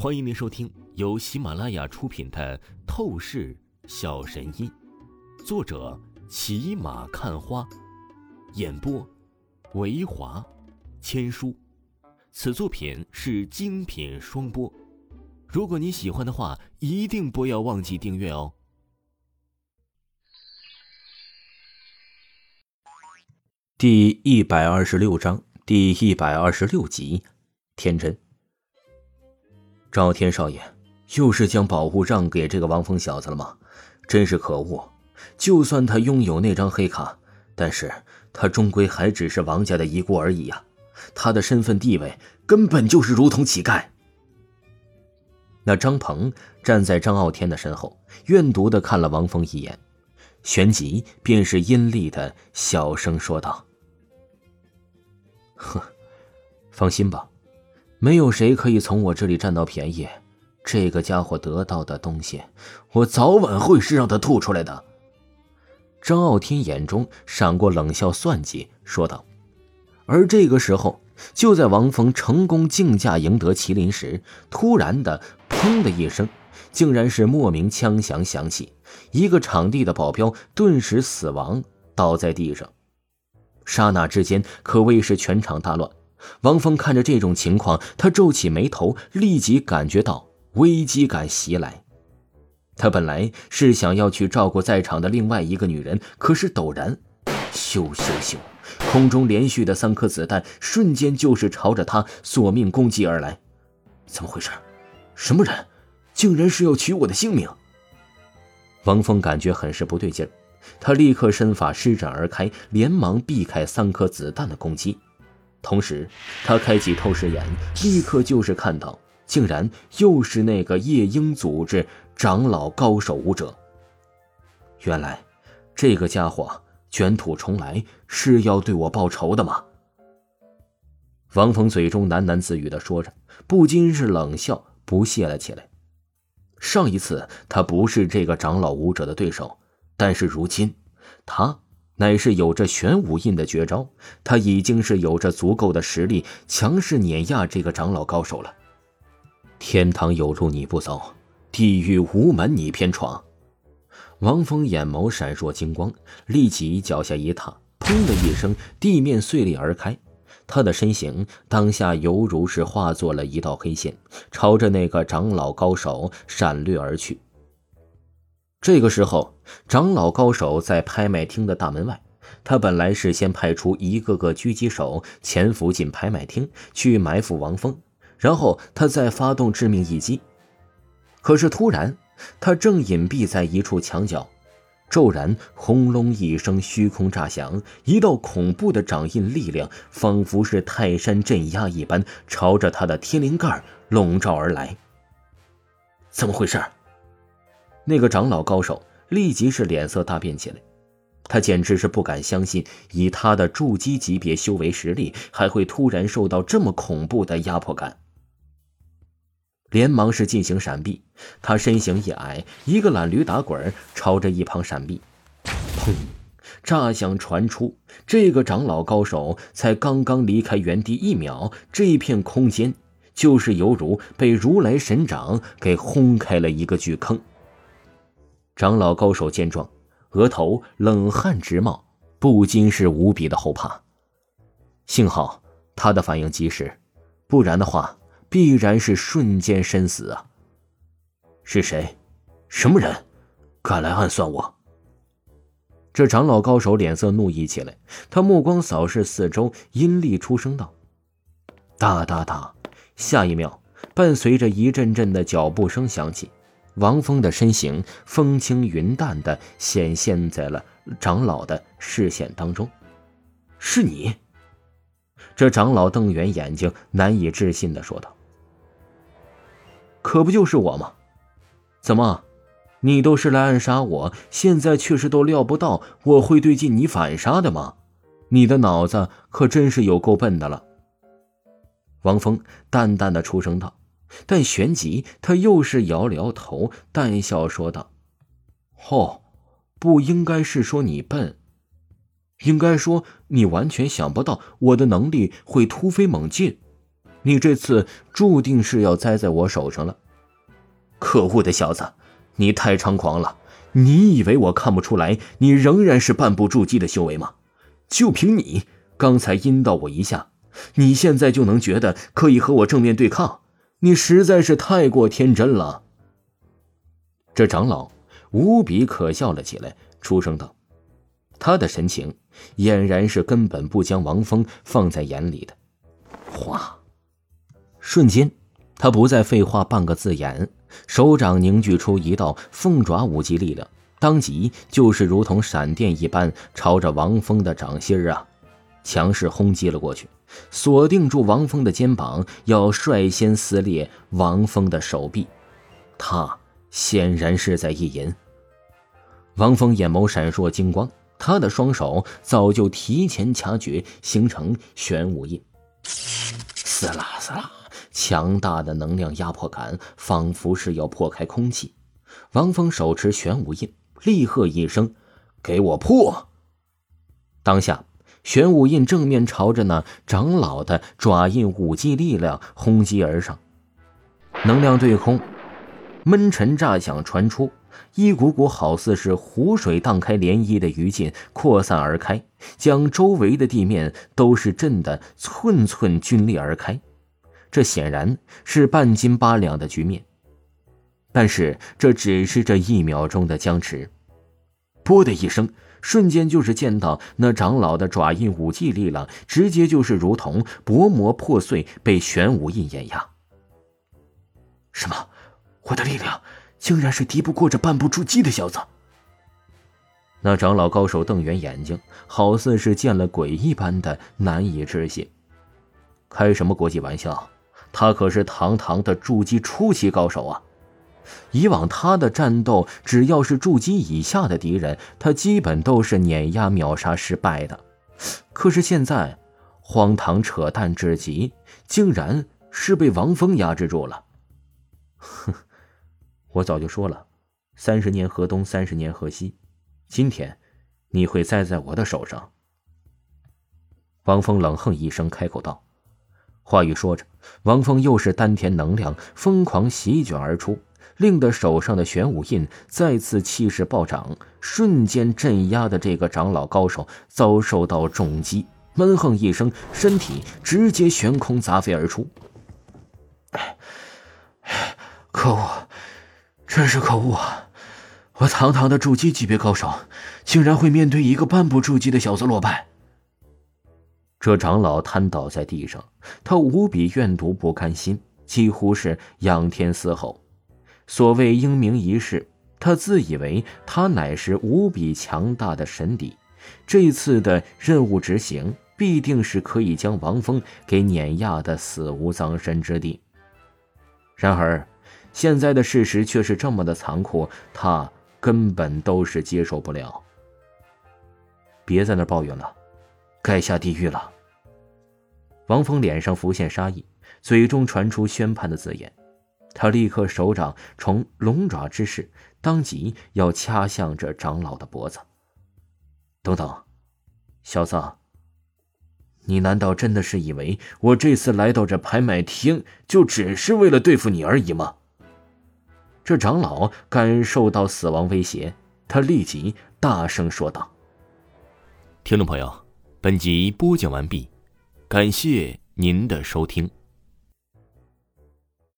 欢迎您收听由喜马拉雅出品的《透视小神医》，作者骑马看花，演播维华千书。此作品是精品双播。如果你喜欢的话，一定不要忘记订阅哦。第一百二十六章，第一百二十六集，天真。赵天少爷，又是将宝物让给这个王峰小子了吗？真是可恶！就算他拥有那张黑卡，但是他终归还只是王家的遗孤而已呀。他的身份地位根本就是如同乞丐。那张鹏站在张傲天的身后，怨毒的看了王峰一眼，旋即便是阴厉的小声说道：“哼，放心吧。”没有谁可以从我这里占到便宜，这个家伙得到的东西，我早晚会是让他吐出来的。张傲天眼中闪过冷笑算计，说道。而这个时候，就在王峰成功竞价赢得麒麟时，突然的“砰”的一声，竟然是莫名枪响响起，一个场地的保镖顿时死亡，倒在地上。刹那之间，可谓是全场大乱。王峰看着这种情况，他皱起眉头，立即感觉到危机感袭来。他本来是想要去照顾在场的另外一个女人，可是陡然，咻咻咻，空中连续的三颗子弹瞬间就是朝着他索命攻击而来。怎么回事？什么人？竟然是要取我的性命？王峰感觉很是不对劲儿，他立刻身法施展而开，连忙避开三颗子弹的攻击。同时，他开启透视眼，立刻就是看到，竟然又是那个夜鹰组织长老高手武者。原来，这个家伙卷土重来，是要对我报仇的吗？王峰嘴中喃喃自语的说着，不禁是冷笑，不屑了起来。上一次他不是这个长老武者的对手，但是如今，他。乃是有着玄武印的绝招，他已经是有着足够的实力，强势碾压这个长老高手了。天堂有路你不走，地狱无门你偏闯。王峰眼眸闪烁金光，立即脚下一踏，砰的一声，地面碎裂而开，他的身形当下犹如是化作了一道黑线，朝着那个长老高手闪掠而去。这个时候，长老高手在拍卖厅的大门外。他本来是先派出一个个狙击手潜伏进拍卖厅去埋伏王峰，然后他再发动致命一击。可是突然，他正隐蔽在一处墙角，骤然轰隆一声，虚空炸响，一道恐怖的掌印力量，仿佛是泰山镇压一般，朝着他的天灵盖笼罩而来。怎么回事？那个长老高手立即是脸色大变起来，他简直是不敢相信，以他的筑基级别修为实力，还会突然受到这么恐怖的压迫感。连忙是进行闪避，他身形一矮，一个懒驴打滚，朝着一旁闪避。砰！炸响传出，这个长老高手才刚刚离开原地一秒，这一片空间就是犹如被如来神掌给轰开了一个巨坑。长老高手见状，额头冷汗直冒，不禁是无比的后怕。幸好他的反应及时，不然的话，必然是瞬间身死啊！是谁？什么人？敢来暗算我？这长老高手脸色怒意起来，他目光扫视四周，阴厉出声道：“哒哒哒！”下一秒，伴随着一阵阵的脚步声响起。王峰的身形风轻云淡的显现在了长老的视线当中，是你？这长老瞪圆眼睛，难以置信的说道：“可不就是我吗？怎么，你都是来暗杀我，现在却是都料不到我会对进你反杀的吗？你的脑子可真是有够笨的了。”王峰淡淡的出声道。但旋即，他又是摇了摇头，淡笑说道：“哦，不应该是说你笨，应该说你完全想不到我的能力会突飞猛进。你这次注定是要栽在我手上了。可恶的小子，你太猖狂了！你以为我看不出来你仍然是半步筑基的修为吗？就凭你刚才阴到我一下，你现在就能觉得可以和我正面对抗？你实在是太过天真了。这长老无比可笑了起来，出声道：“他的神情俨然是根本不将王峰放在眼里的。”哗，瞬间，他不再废话半个字眼。手掌凝聚出一道凤爪五级力量，当即就是如同闪电一般，朝着王峰的掌心啊，强势轰击了过去，锁定住王峰的肩膀，要率先撕裂王峰的手臂。他显然是在意淫。王峰眼眸闪烁金光，他的双手早就提前掐诀，形成玄武印，撕拉撕拉。强大的能量压迫感，仿佛是要破开空气。王峰手持玄武印，厉喝一声：“给我破！”当下，玄武印正面朝着那长老的爪印武技力量轰击而上。能量对空，闷沉炸响传出，一股股好似是湖水荡开涟漪的余烬扩散而开，将周围的地面都是震得寸寸皲裂而开。这显然是半斤八两的局面，但是这只是这一秒钟的僵持。啵的一声，瞬间就是见到那长老的爪印武技力量，直接就是如同薄膜破碎，被玄武印碾压。什么？我的力量竟然是敌不过这半步筑基的小子？那长老高手瞪圆眼睛，好似是见了鬼一般的难以置信。开什么国际玩笑？他可是堂堂的筑基初期高手啊！以往他的战斗，只要是筑基以下的敌人，他基本都是碾压秒杀失败的。可是现在，荒唐扯淡至极，竟然是被王峰压制住了。哼，我早就说了，三十年河东，三十年河西，今天你会栽在我的手上。王峰冷哼一声，开口道。话语说着，王峰又是丹田能量疯狂席卷而出，令得手上的玄武印再次气势暴涨，瞬间镇压的这个长老高手遭受到重击，闷哼一声，身体直接悬空砸飞而出。可恶，真是可恶啊！我堂堂的筑基级别高手，竟然会面对一个半步筑基的小子落败。这长老瘫倒在地上，他无比怨毒不甘心，几乎是仰天嘶吼。所谓英明一世，他自以为他乃是无比强大的神邸，这次的任务执行必定是可以将王峰给碾压的死无葬身之地。然而，现在的事实却是这么的残酷，他根本都是接受不了。别在那抱怨了。该下地狱了。王峰脸上浮现杀意，嘴中传出宣判的字眼，他立刻手掌从龙爪之势，当即要掐向这长老的脖子。等等，小子，你难道真的是以为我这次来到这拍卖厅，就只是为了对付你而已吗？这长老感受到死亡威胁，他立即大声说道：“听众朋友。”本集播讲完毕，感谢您的收听。